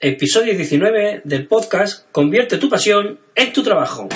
episodio 19 del podcast Convierte tu pasión en tu trabajo.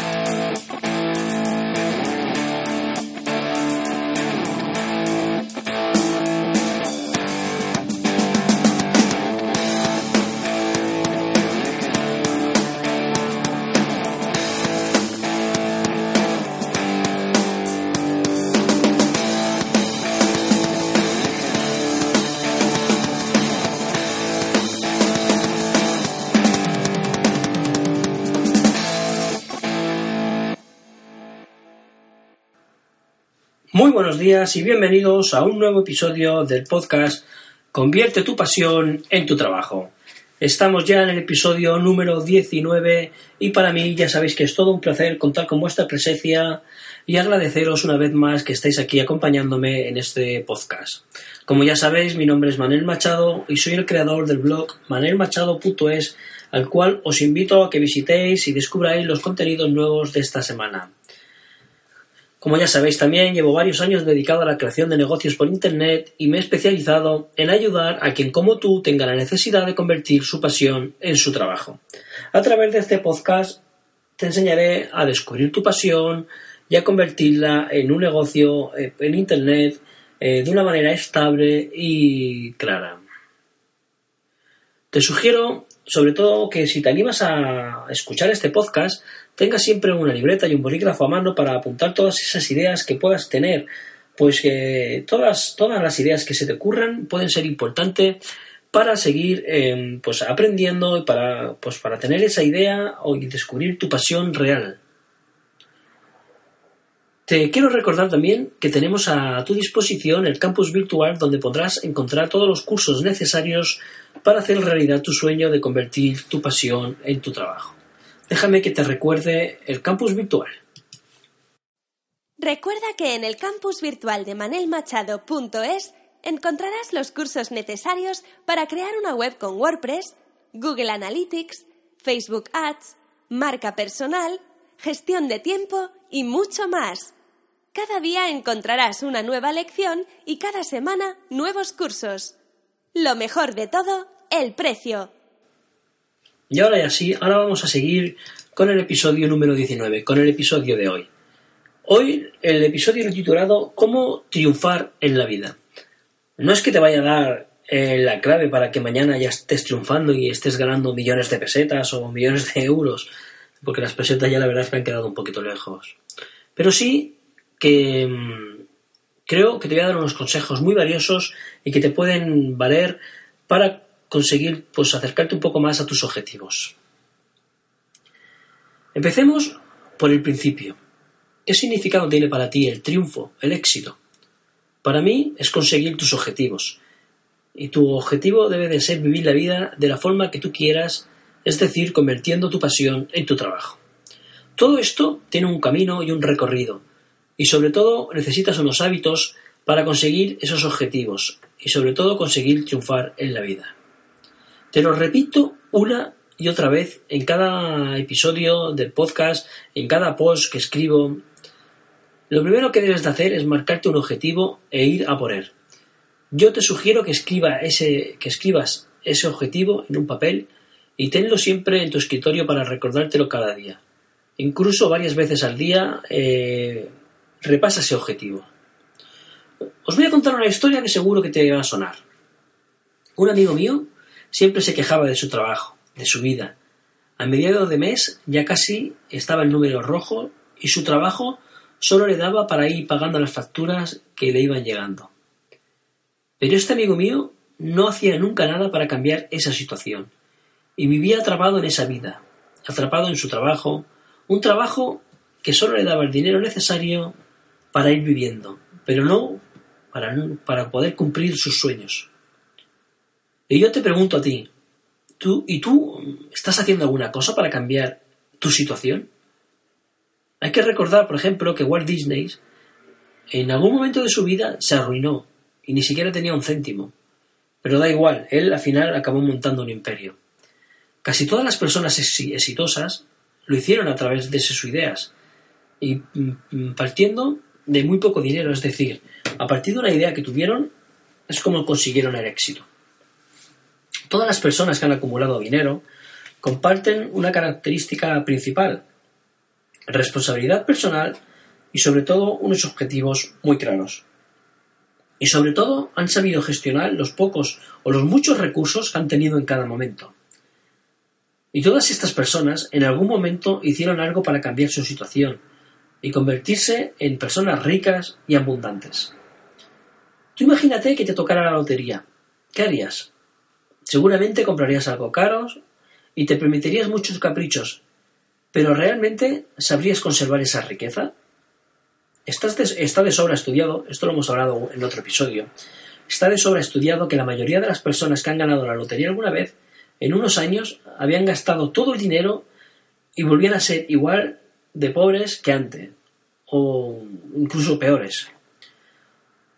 Muy buenos días y bienvenidos a un nuevo episodio del podcast Convierte tu pasión en tu trabajo. Estamos ya en el episodio número 19 y para mí ya sabéis que es todo un placer contar con vuestra presencia y agradeceros una vez más que estáis aquí acompañándome en este podcast. Como ya sabéis, mi nombre es Manuel Machado y soy el creador del blog manelmachado.es al cual os invito a que visitéis y descubráis los contenidos nuevos de esta semana. Como ya sabéis también, llevo varios años dedicado a la creación de negocios por Internet y me he especializado en ayudar a quien como tú tenga la necesidad de convertir su pasión en su trabajo. A través de este podcast te enseñaré a descubrir tu pasión y a convertirla en un negocio eh, en Internet eh, de una manera estable y clara. Te sugiero, sobre todo, que si te animas a escuchar este podcast, tengas siempre una libreta y un bolígrafo a mano para apuntar todas esas ideas que puedas tener, pues que todas, todas las ideas que se te ocurran pueden ser importantes para seguir em, pues aprendiendo y para, pues para tener esa idea y descubrir tu pasión real. Te quiero recordar también que tenemos a tu disposición el campus virtual donde podrás encontrar todos los cursos necesarios para hacer realidad tu sueño de convertir tu pasión en tu trabajo. Déjame que te recuerde el campus virtual. Recuerda que en el campus virtual de manelmachado.es encontrarás los cursos necesarios para crear una web con WordPress, Google Analytics, Facebook Ads, marca personal, gestión de tiempo y mucho más. Cada día encontrarás una nueva lección y cada semana nuevos cursos. Lo mejor de todo, el precio. Y ahora y así, ahora vamos a seguir con el episodio número 19, con el episodio de hoy. Hoy el episodio titulado ¿Cómo triunfar en la vida? No es que te vaya a dar eh, la clave para que mañana ya estés triunfando y estés ganando millones de pesetas o millones de euros, porque las pesetas ya la verdad que han quedado un poquito lejos. Pero sí que mm, creo que te voy a dar unos consejos muy valiosos y que te pueden valer para conseguir pues acercarte un poco más a tus objetivos. Empecemos por el principio. ¿Qué significado tiene para ti el triunfo, el éxito? Para mí es conseguir tus objetivos. Y tu objetivo debe de ser vivir la vida de la forma que tú quieras, es decir, convirtiendo tu pasión en tu trabajo. Todo esto tiene un camino y un recorrido, y sobre todo necesitas unos hábitos para conseguir esos objetivos y sobre todo conseguir triunfar en la vida. Te lo repito una y otra vez en cada episodio del podcast, en cada post que escribo. Lo primero que debes de hacer es marcarte un objetivo e ir a por él. Yo te sugiero que, escriba ese, que escribas ese objetivo en un papel y tenlo siempre en tu escritorio para recordártelo cada día. Incluso varias veces al día eh, repasa ese objetivo. Os voy a contar una historia que seguro que te va a sonar. Un amigo mío siempre se quejaba de su trabajo, de su vida. A mediados de mes ya casi estaba el número rojo y su trabajo solo le daba para ir pagando las facturas que le iban llegando. Pero este amigo mío no hacía nunca nada para cambiar esa situación y vivía atrapado en esa vida, atrapado en su trabajo, un trabajo que solo le daba el dinero necesario para ir viviendo, pero no para, para poder cumplir sus sueños. Y yo te pregunto a ti, ¿tú, ¿y tú estás haciendo alguna cosa para cambiar tu situación? Hay que recordar, por ejemplo, que Walt Disney en algún momento de su vida se arruinó y ni siquiera tenía un céntimo. Pero da igual, él al final acabó montando un imperio. Casi todas las personas exitosas lo hicieron a través de sus ideas y mm, mm, partiendo de muy poco dinero, es decir, a partir de una idea que tuvieron es como consiguieron el éxito. Todas las personas que han acumulado dinero comparten una característica principal, responsabilidad personal y sobre todo unos objetivos muy claros. Y sobre todo han sabido gestionar los pocos o los muchos recursos que han tenido en cada momento. Y todas estas personas en algún momento hicieron algo para cambiar su situación y convertirse en personas ricas y abundantes. Tú imagínate que te tocara la lotería. ¿Qué harías? Seguramente comprarías algo caro y te permitirías muchos caprichos, pero ¿realmente sabrías conservar esa riqueza? está de sobra estudiado, esto lo hemos hablado en otro episodio, está de sobra estudiado que la mayoría de las personas que han ganado la lotería alguna vez, en unos años, habían gastado todo el dinero y volvían a ser igual de pobres que antes, o incluso peores.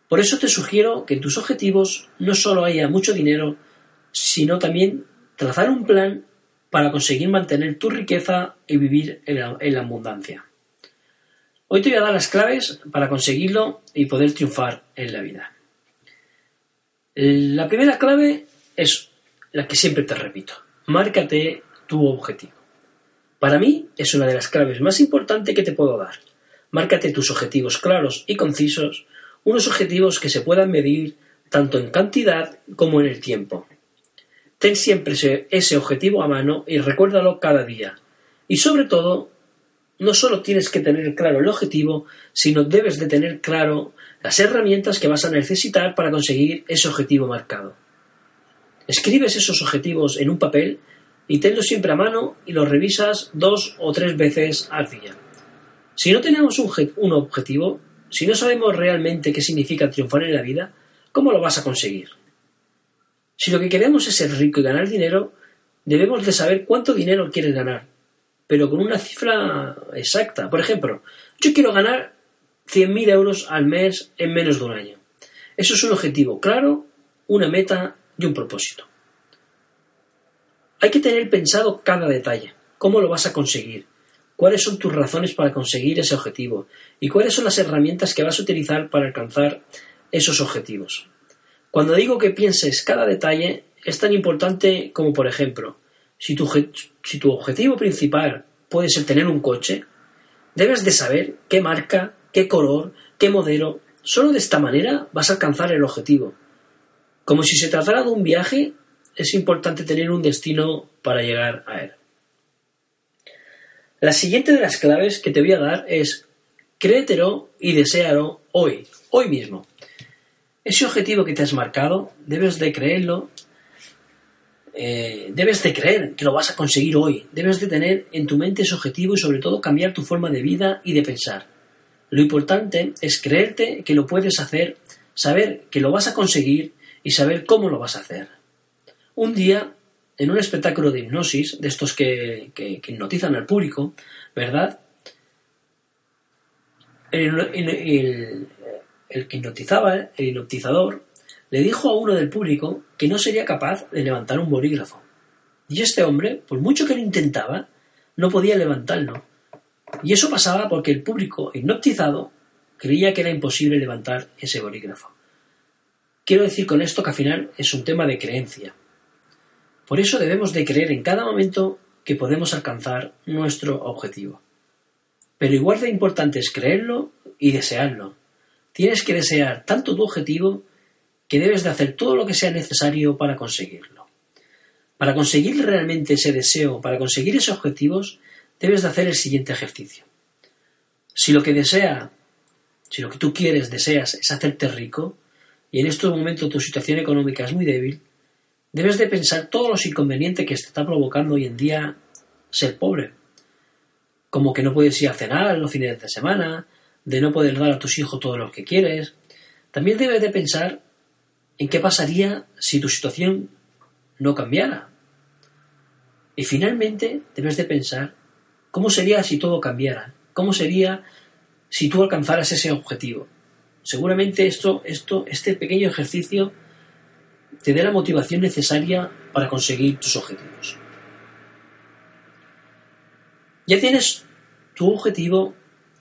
Por eso te sugiero que en tus objetivos no solo haya mucho dinero, sino también trazar un plan para conseguir mantener tu riqueza y vivir en la, abundancia. Hoy te voy a dar las claves para conseguirlo y poder triunfar en la vida. La primera clave es la que siempre te repito. Márcate tu objetivo. Para mí es una de las claves más importantes que te puedo dar. Márcate tus objetivos claros y concisos, unos objetivos que se puedan medir tanto en cantidad como en el tiempo. Ten siempre ese, objetivo a mano y recuérdalo cada día. Y sobre todo, no solo tienes que tener claro el objetivo, sino debes de tener claro las herramientas que vas a necesitar para conseguir ese objetivo marcado. Escribes esos objetivos en un papel y tenlos siempre a mano y los revisas dos o tres veces al día. Si no tenemos un objetivo, si no sabemos realmente qué significa triunfar en la vida, ¿cómo lo vas a conseguir? Si lo que queremos es ser rico y ganar dinero, debemos de saber cuánto dinero quieres ganar, pero con una cifra exacta. Por ejemplo, yo quiero ganar 100.000 euros al mes en menos de un año. Eso es un objetivo claro, una meta y un propósito. Hay que tener pensado cada detalle, cómo lo vas a conseguir, cuáles son tus razones para conseguir ese objetivo y cuáles son las herramientas que vas a utilizar para alcanzar esos objetivos. Cuando digo que pienses cada detalle, es tan importante como, por ejemplo, si tu, objetivo principal puede ser tener un coche, debes de saber qué marca, qué color, qué modelo. Solo de esta manera vas a alcanzar el objetivo. Como si se tratara de un viaje, es importante tener un destino para llegar a él. La siguiente de las claves que te voy a dar es créetelo y deséalo hoy, hoy mismo. Ese objetivo que te has marcado, debes de creerlo, eh, debes de creer que lo vas a conseguir hoy, debes de tener en tu mente ese objetivo y sobre todo cambiar tu forma de vida y de pensar. Lo importante es creerte que lo puedes hacer, saber que lo vas a conseguir y saber cómo lo vas a hacer. Un día, en un espectáculo de hipnosis, de estos que, que, hipnotizan al público, ¿verdad? El que hipnotizaba, el hipnotizador, le dijo a uno del público que no sería capaz de levantar un bolígrafo. Y este hombre, por mucho que lo intentaba, no podía levantarlo. Y eso pasaba porque el público hipnotizado creía que era imposible levantar ese bolígrafo. Quiero decir con esto que al final es un tema de creencia. Por eso debemos de creer en cada momento que podemos alcanzar nuestro objetivo. Pero igual de importante es creerlo y desearlo, Tienes que desear tanto tu objetivo que debes de hacer todo lo que sea necesario para conseguirlo. Para conseguir realmente ese deseo, para conseguir esos objetivos, debes de hacer el siguiente ejercicio. Si lo que desea, si lo que tú quieres, deseas, es hacerte rico, y en estos momentos tu situación económica es muy débil, debes de pensar todos los inconvenientes que te está provocando hoy en día ser pobre. Como que no puedes ir a cenar los fines de semana, de no poder dar a tus hijos todo lo que quieres, también debes de pensar en qué pasaría si tu situación no cambiara. Y finalmente debes de pensar cómo sería si todo cambiara, cómo sería si tú alcanzaras ese objetivo. Seguramente esto, esto, este pequeño ejercicio te dé la motivación necesaria para conseguir tus objetivos. Ya tienes tu objetivo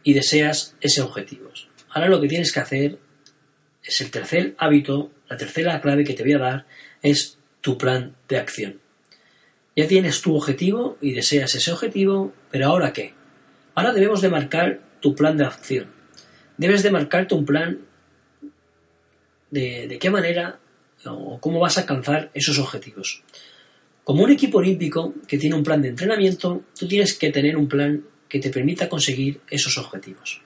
y deseas ese objetivo. Ahora lo que tienes que hacer es el tercer hábito, la tercera clave que te voy a dar es tu plan de acción. Ya tienes tu objetivo y deseas ese objetivo, pero ¿ahora qué? Ahora debemos de marcar tu plan de acción. Debes de marcarte un plan de, de qué manera o cómo vas a alcanzar esos objetivos. Como un equipo olímpico que tiene un plan de entrenamiento, tú tienes que tener un plan que te permita conseguir esos objetivos.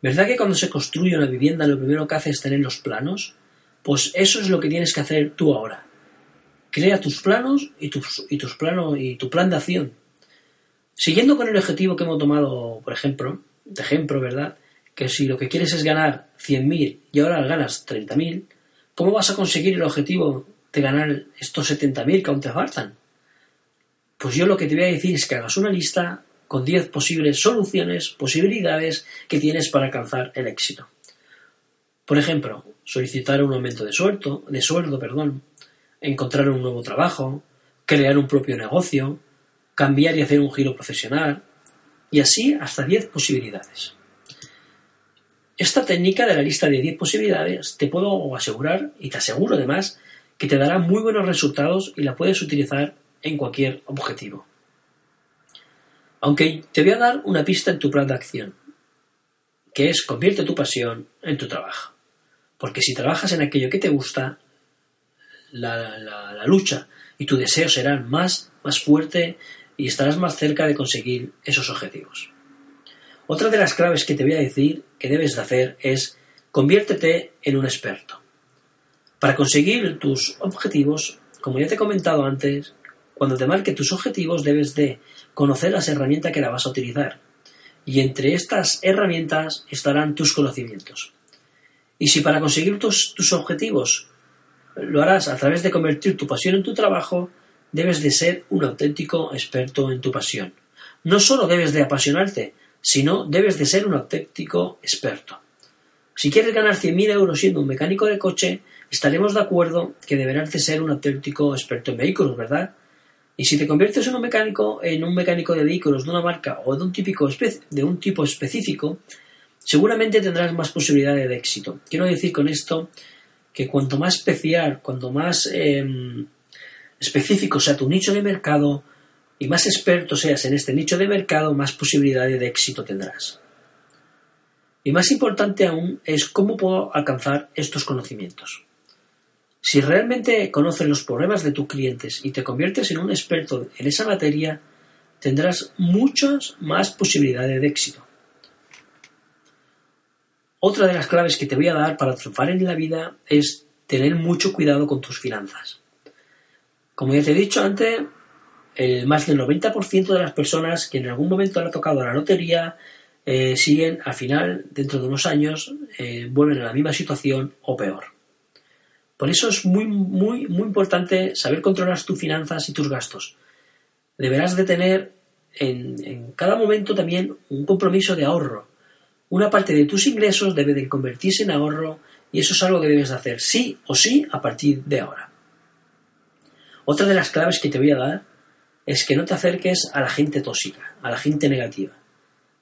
¿Verdad que cuando se construye una vivienda lo primero que hace es tener los planos? Pues eso es lo que tienes que hacer tú ahora. Crea tus planos y, tus, y, tus planos, y tu plan de acción. Siguiendo con el objetivo que hemos tomado, por ejemplo, de ejemplo, ¿verdad? Que si lo que quieres es ganar 100.000 y ahora ganas 30.000, ¿cómo vas a conseguir el objetivo de ganar estos 70.000 que aún te faltan? Pues yo lo que te voy a decir es que hagas una lista con 10 posibles soluciones, posibilidades que tienes para alcanzar el éxito. Por ejemplo, solicitar un aumento de sueldo, de sueldo, perdón, encontrar un nuevo trabajo, crear un propio negocio, cambiar y hacer un giro profesional, y así hasta 10 posibilidades. Esta técnica de la lista de 10 posibilidades te puedo asegurar, y te aseguro además, que te dará muy buenos resultados y la puedes utilizar en cualquier objetivo. Aunque te voy a dar una pista en tu plan de acción, que es convierte tu pasión en tu trabajo. Porque si trabajas en aquello que te gusta, la, lucha y tu deseo serán más, más fuerte y estarás más cerca de conseguir esos objetivos. Otra de las claves que te voy a decir que debes de hacer es conviértete en un experto. Para conseguir tus objetivos, como ya te he comentado antes, cuando te marque tus objetivos debes de conocer las herramientas que la vas a utilizar. Y entre estas herramientas estarán tus conocimientos. Y si para conseguir tus, tus objetivos lo harás a través de convertir tu pasión en tu trabajo, debes de ser un auténtico experto en tu pasión. No solo debes de apasionarte, sino debes de ser un auténtico experto. Si quieres ganar 100.000 euros siendo un mecánico de coche, estaremos de acuerdo que deberás de ser un auténtico experto en vehículos, ¿verdad? Y si te conviertes en un mecánico, en un mecánico de vehículos de una marca o de un, típico de un tipo específico, seguramente tendrás más posibilidades de éxito. Quiero decir con esto que cuanto más especial, cuanto más em, específico sea tu nicho de mercado y más experto seas en este nicho de mercado, más posibilidades de éxito tendrás. Y más importante aún es cómo puedo alcanzar estos conocimientos. Si realmente conoces los problemas de tus clientes y te conviertes en un experto en esa materia, tendrás muchas más posibilidades de éxito. Otra de las claves que te voy a dar para triunfar en la vida es tener mucho cuidado con tus finanzas. Como ya te he dicho antes, el más del 90% de las personas que en algún momento han tocado la lotería eh, siguen al final, dentro de unos años, eh, vuelven a la misma situación o peor. Por eso es muy, muy, muy importante saber controlar tus finanzas y tus gastos. Deberás de tener en, cada momento también un compromiso de ahorro. Una parte de tus ingresos debe de convertirse en ahorro y eso es algo que debes de hacer sí o sí a partir de ahora. Otra de las claves que te voy a dar es que no te acerques a la gente tóxica, a la gente negativa.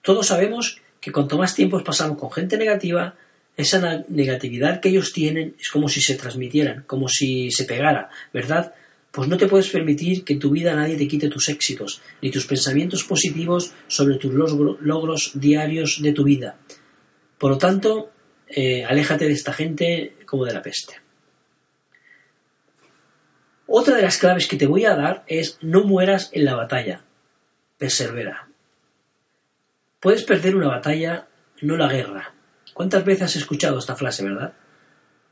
Todos sabemos que cuanto más tiempo pasamos con gente negativa, esa negatividad que ellos tienen es como si se transmitieran, como si se pegara, ¿verdad? Pues no te puedes permitir que en tu vida nadie te quite tus éxitos, ni tus pensamientos positivos sobre tus logros diarios de tu vida. Por lo tanto, eh, aléjate de esta gente como de la peste. Otra de las claves que te voy a dar es no mueras en la batalla. Persevera. Puedes perder una batalla, no la guerra. ¿Cuántas veces has escuchado esta frase, verdad?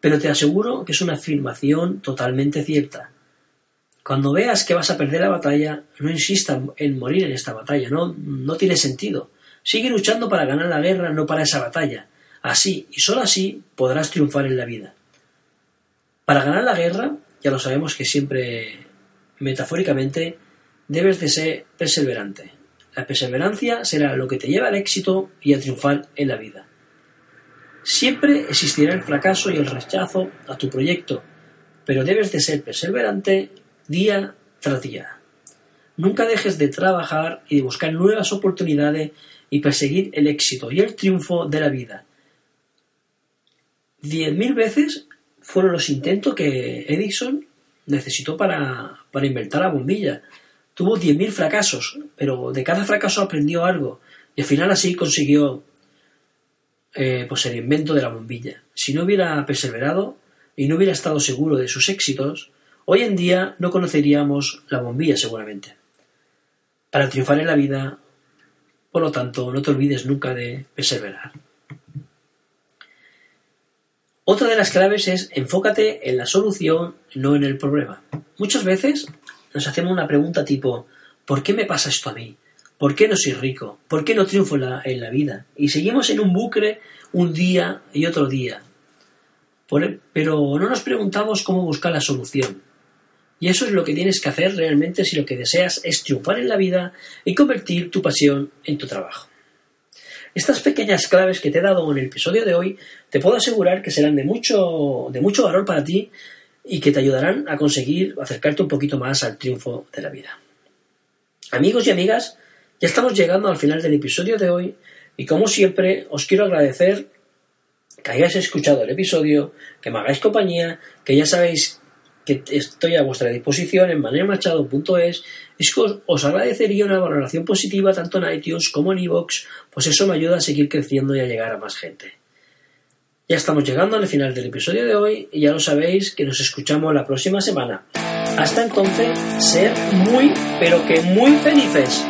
Pero te aseguro que es una afirmación totalmente cierta. Cuando veas que vas a perder la batalla, no insistas en morir en esta batalla, no, no tiene sentido. Sigue luchando para ganar la guerra, no para esa batalla. Así, y solo así, podrás triunfar en la vida. Para ganar la guerra, ya lo sabemos que siempre, metafóricamente, debes de ser perseverante. La perseverancia será lo que te lleva al éxito y a triunfar en la vida. Siempre existirá el fracaso y el rechazo a tu proyecto, pero debes de ser perseverante día tras día. Nunca dejes de trabajar y de buscar nuevas oportunidades y perseguir el éxito y el triunfo de la vida. Diez mil veces fueron los intentos que Edison necesitó para, para inventar la bombilla. Tuvo 10.000 fracasos, pero de cada fracaso aprendió algo y al final así consiguió eh, pues el invento de la bombilla. Si no hubiera perseverado y no hubiera estado seguro de sus éxitos, hoy en día no conoceríamos la bombilla seguramente. Para triunfar en la vida, por lo tanto, no te olvides nunca de perseverar. Otra de las claves es enfócate en la solución, no en el problema. Muchas veces nos hacemos una pregunta tipo ¿por qué me pasa esto a mí? ¿Por qué no soy rico? ¿Por qué no triunfo en la, vida? Y seguimos en un bucle un día y otro día. pero no nos preguntamos cómo buscar la solución. Y eso es lo que tienes que hacer realmente si lo que deseas es triunfar en la vida y convertir tu pasión en tu trabajo. Estas pequeñas claves que te he dado en el episodio de hoy te puedo asegurar que serán de mucho, de mucho valor para ti y que te ayudarán a conseguir acercarte un poquito más al triunfo de la vida. Amigos y amigas, ya estamos llegando al final del episodio de hoy y como siempre os quiero agradecer que hayáis escuchado el episodio, que me hagáis compañía, que ya sabéis que estoy a vuestra disposición en manelmachado.es es que os, agradecería una valoración positiva tanto en iTunes como en iVoox, pues eso me ayuda a seguir creciendo y a llegar a más gente. Ya estamos llegando al final del episodio de hoy y ya lo sabéis que nos escuchamos la próxima semana. Hasta entonces, ser muy, pero que muy felices.